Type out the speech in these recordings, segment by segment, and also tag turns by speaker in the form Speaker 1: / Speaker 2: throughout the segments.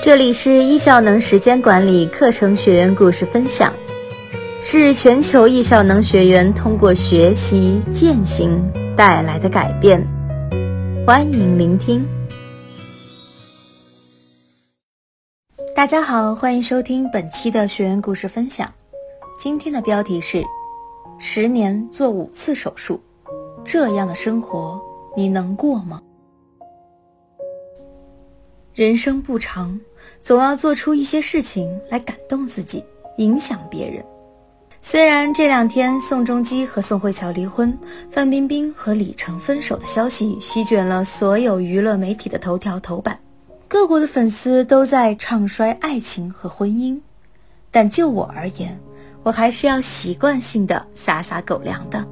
Speaker 1: 这里是易效能时间管理课程学员故事分享，是全球易效能学员通过学习践行带来的改变。欢迎聆听。大家好，欢迎收听本期的学员故事分享。今天的标题是：十年做五次手术，这样的生活你能过吗？人生不长，总要做出一些事情来感动自己，影响别人。虽然这两天宋仲基和宋慧乔离婚，范冰冰和李晨分手的消息席卷了所有娱乐媒体的头条头版，各国的粉丝都在唱衰爱情和婚姻，但就我而言，我还是要习惯性的撒撒狗粮的。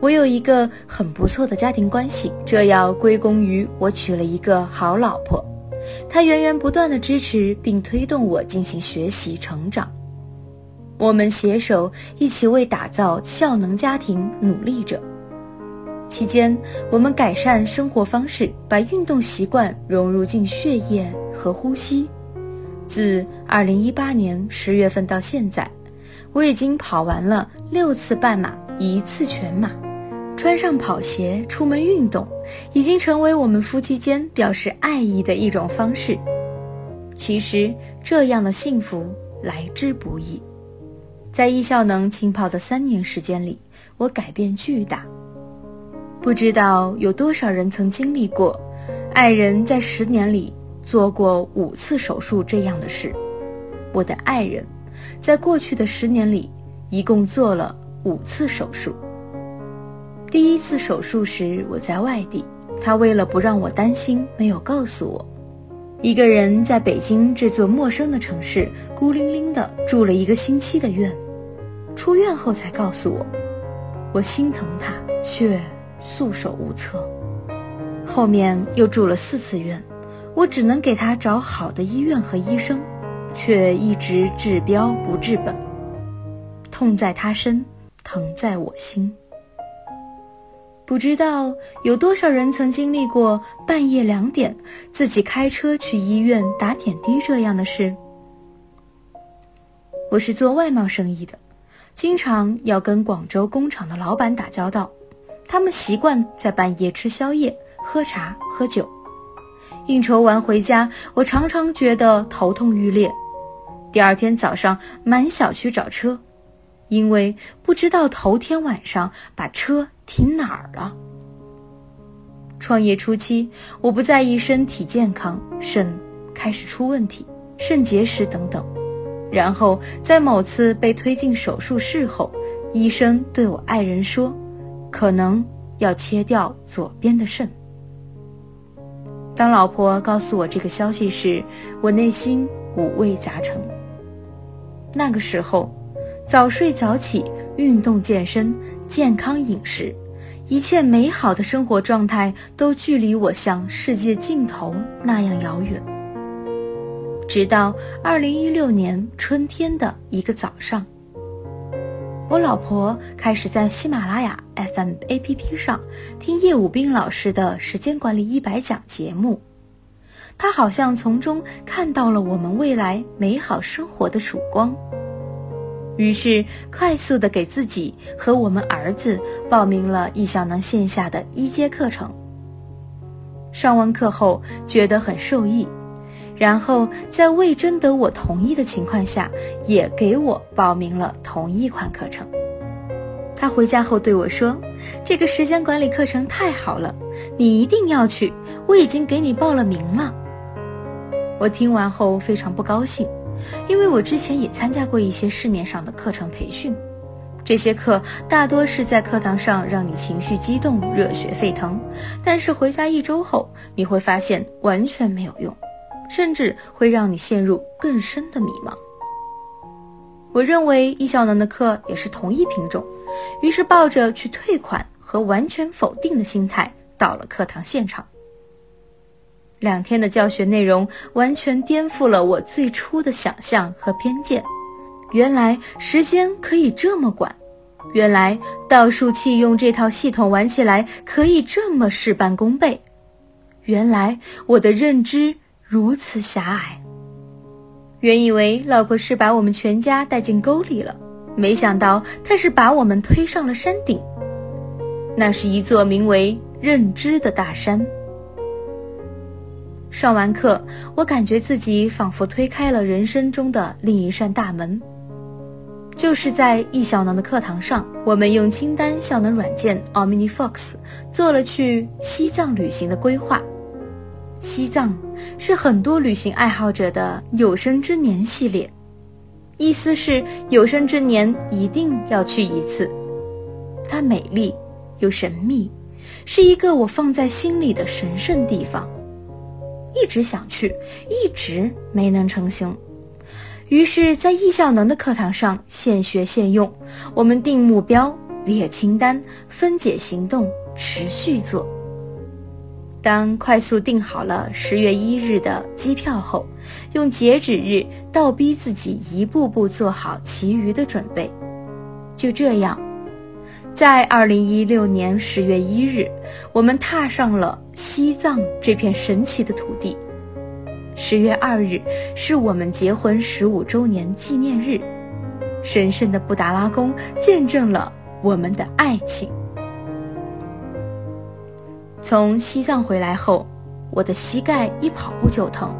Speaker 1: 我有一个很不错的家庭关系，这要归功于我娶了一个好老婆，她源源不断的支持并推动我进行学习成长。我们携手一起为打造效能家庭努力着。期间，我们改善生活方式，把运动习惯融入进血液和呼吸。自2018年10月份到现在，我已经跑完了六次半马，一次全马。穿上跑鞋出门运动，已经成为我们夫妻间表示爱意的一种方式。其实这样的幸福来之不易。在易效能浸泡的三年时间里，我改变巨大。不知道有多少人曾经历过，爱人在十年里做过五次手术这样的事。我的爱人，在过去的十年里，一共做了五次手术。第一次手术时，我在外地，他为了不让我担心，没有告诉我。一个人在北京这座陌生的城市，孤零零的住了一个星期的院，出院后才告诉我。我心疼他，却束手无策。后面又住了四次院，我只能给他找好的医院和医生，却一直治标不治本。痛在他身，疼在我心。不知道有多少人曾经历过半夜两点自己开车去医院打点滴这样的事。我是做外贸生意的，经常要跟广州工厂的老板打交道，他们习惯在半夜吃宵夜、喝茶、喝酒，应酬完回家，我常常觉得头痛欲裂，第二天早上满小区找车，因为不知道头天晚上把车。停哪儿了？创业初期，我不在意身体健康，肾开始出问题，肾结石等等。然后在某次被推进手术室后，医生对我爱人说：“可能要切掉左边的肾。”当老婆告诉我这个消息时，我内心五味杂陈。那个时候，早睡早起。运动健身、健康饮食，一切美好的生活状态都距离我像世界尽头那样遥远。直到二零一六年春天的一个早上，我老婆开始在喜马拉雅 FM APP 上听叶武斌老师的时间管理一百讲节目，她好像从中看到了我们未来美好生活的曙光。于是，快速的给自己和我们儿子报名了易效能线下的一阶课程。上完课后觉得很受益，然后在未征得我同意的情况下，也给我报名了同一款课程。他回家后对我说：“这个时间管理课程太好了，你一定要去，我已经给你报了名了。”我听完后非常不高兴。因为我之前也参加过一些市面上的课程培训，这些课大多是在课堂上让你情绪激动、热血沸腾，但是回家一周后，你会发现完全没有用，甚至会让你陷入更深的迷茫。我认为易效能的课也是同一品种，于是抱着去退款和完全否定的心态到了课堂现场。两天的教学内容完全颠覆了我最初的想象和偏见。原来时间可以这么管，原来倒数器用这套系统玩起来可以这么事半功倍，原来我的认知如此狭隘。原以为老婆是把我们全家带进沟里了，没想到她是把我们推上了山顶。那是一座名为认知的大山。上完课，我感觉自己仿佛推开了人生中的另一扇大门。就是在易小能的课堂上，我们用清单效能软件 OmniFox 做了去西藏旅行的规划。西藏是很多旅行爱好者的有生之年系列，意思是有生之年一定要去一次。它美丽又神秘，是一个我放在心里的神圣地方。一直想去，一直没能成行。于是，在易效能的课堂上，现学现用。我们定目标、列清单、分解行动，持续做。当快速订好了十月一日的机票后，用截止日倒逼自己一步步做好其余的准备。就这样，在二零一六年十月一日，我们踏上了西藏这片神奇的土地。十月二日是我们结婚十五周年纪念日，神圣的布达拉宫见证了我们的爱情。从西藏回来后，我的膝盖一跑步就疼，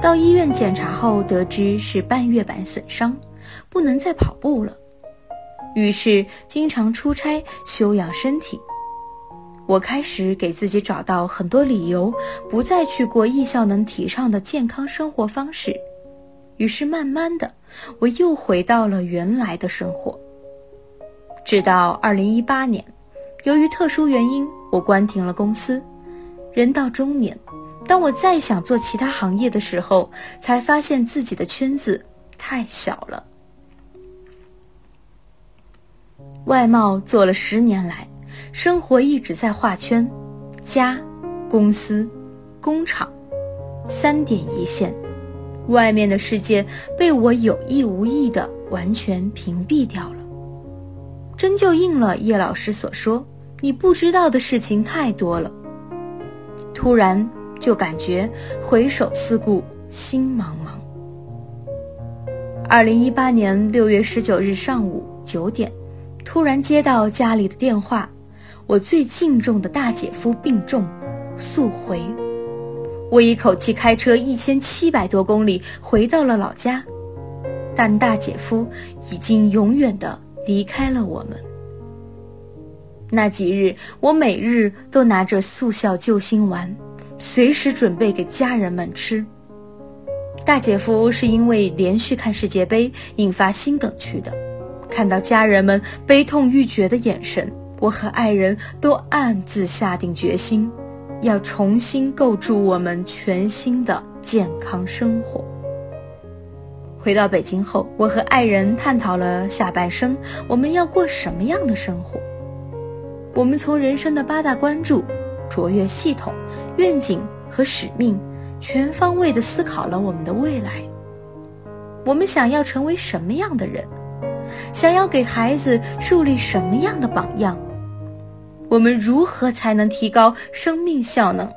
Speaker 1: 到医院检查后得知是半月板损伤，不能再跑步了，于是经常出差休养身体。我开始给自己找到很多理由，不再去过艺校能提倡的健康生活方式。于是慢慢的，我又回到了原来的生活。直到二零一八年，由于特殊原因，我关停了公司。人到中年，当我再想做其他行业的时候，才发现自己的圈子太小了。外贸做了十年来。生活一直在画圈，家、公司、工厂，三点一线，外面的世界被我有意无意的完全屏蔽掉了。真就应了叶老师所说：“你不知道的事情太多了。”突然就感觉回首四顾心茫茫。二零一八年六月十九日上午九点，突然接到家里的电话。我最敬重的大姐夫病重，速回。我一口气开车一千七百多公里回到了老家，但大姐夫已经永远的离开了我们。那几日，我每日都拿着速效救心丸，随时准备给家人们吃。大姐夫是因为连续看世界杯引发心梗去的，看到家人们悲痛欲绝的眼神。我和爱人都暗自下定决心，要重新构筑我们全新的健康生活。回到北京后，我和爱人探讨了下半生我们要过什么样的生活。我们从人生的八大关注、卓越系统、愿景和使命，全方位的思考了我们的未来。我们想要成为什么样的人？想要给孩子树立什么样的榜样？我们如何才能提高生命效能，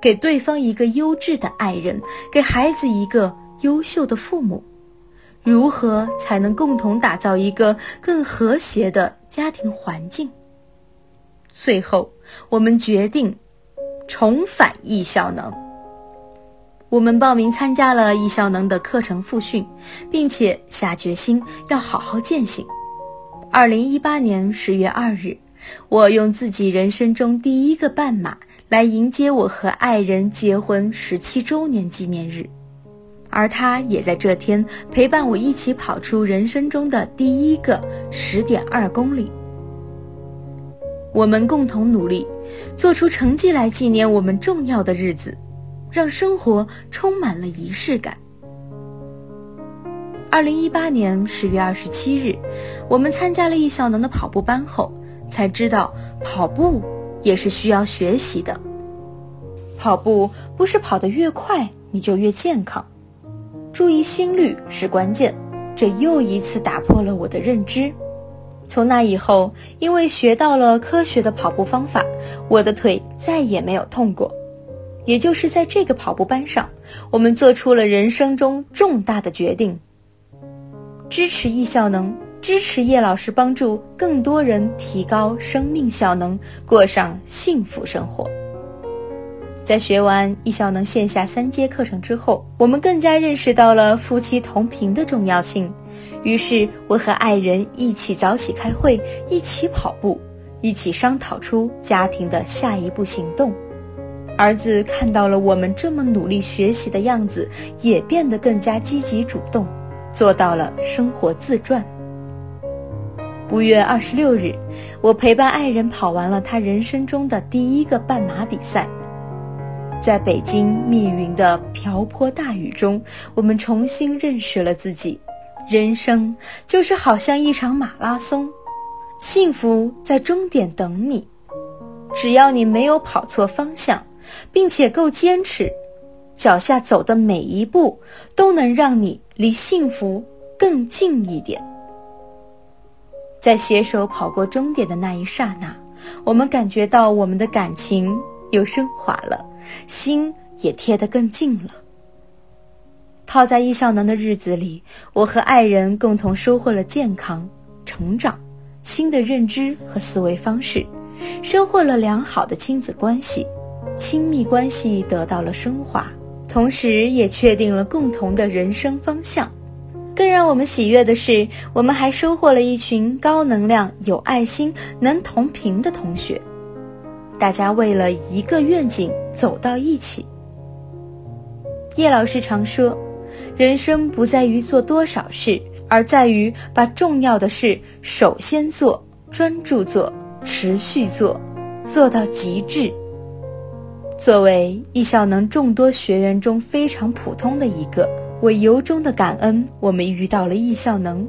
Speaker 1: 给对方一个优质的爱人，给孩子一个优秀的父母？如何才能共同打造一个更和谐的家庭环境？最后，我们决定重返易效能。我们报名参加了易效能的课程复训，并且下决心要好好践行。二零一八年十月二日。我用自己人生中第一个半马来迎接我和爱人结婚十七周年纪念日，而他也在这天陪伴我一起跑出人生中的第一个十点二公里。我们共同努力，做出成绩来纪念我们重要的日子，让生活充满了仪式感。二零一八年十月二十七日，我们参加了易效能的跑步班后。才知道跑步也是需要学习的。跑步不是跑得越快你就越健康，注意心率是关键。这又一次打破了我的认知。从那以后，因为学到了科学的跑步方法，我的腿再也没有痛过。也就是在这个跑步班上，我们做出了人生中重大的决定。支持易效能，支持叶老师帮助更多人提高生命效能，过上幸福生活。在学完易效能线下三阶课程之后，我们更加认识到了夫妻同频的重要性。于是，我和爱人一起早起开会，一起跑步，一起商讨出家庭的下一步行动。儿子看到了我们这么努力学习的样子，也变得更加积极主动，做到了生活自传。五月二十六日，我陪伴爱人跑完了他人生中的第一个半马比赛。在北京密云的瓢泼大雨中，我们重新认识了自己。人生就是好像一场马拉松，幸福在终点等你。只要你没有跑错方向，并且够坚持，脚下走的每一步都能让你离幸福更近一点。在携手跑过终点的那一刹那，我们感觉到我们的感情又升华了。心也贴得更近了。泡在易效能的日子里，我和爱人共同收获了健康、成长、新的认知和思维方式，收获了良好的亲子关系，亲密关系得到了升华，同时也确定了共同的人生方向。更让我们喜悦的是，我们还收获了一群高能量、有爱心、能同频的同学。大家为了一个愿景走到一起。叶老师常说，人生不在于做多少事，而在于把重要的事首先做，专注做，持续做，做到极致。作为易效能众多学员中非常普通的一个，我由衷的感恩我们遇到了易效能，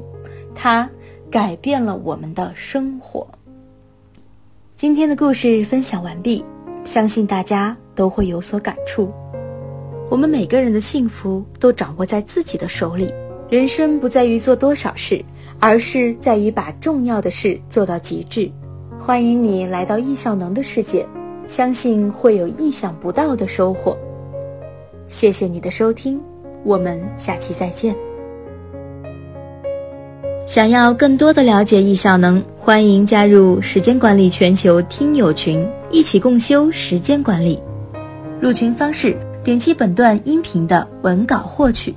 Speaker 1: 它改变了我们的生活。今天的故事分享完毕，相信大家都会有所感触。我们每个人的幸福都掌握在自己的手里，人生不在于做多少事，而是在于把重要的事做到极致。欢迎你来到易效能的世界，相信会有意想不到的收获。谢谢你的收听，我们下期再见。想要更多的了解易效能，欢迎加入时间管理全球听友群，一起共修时间管理。入群方式：点击本段音频的文稿获取。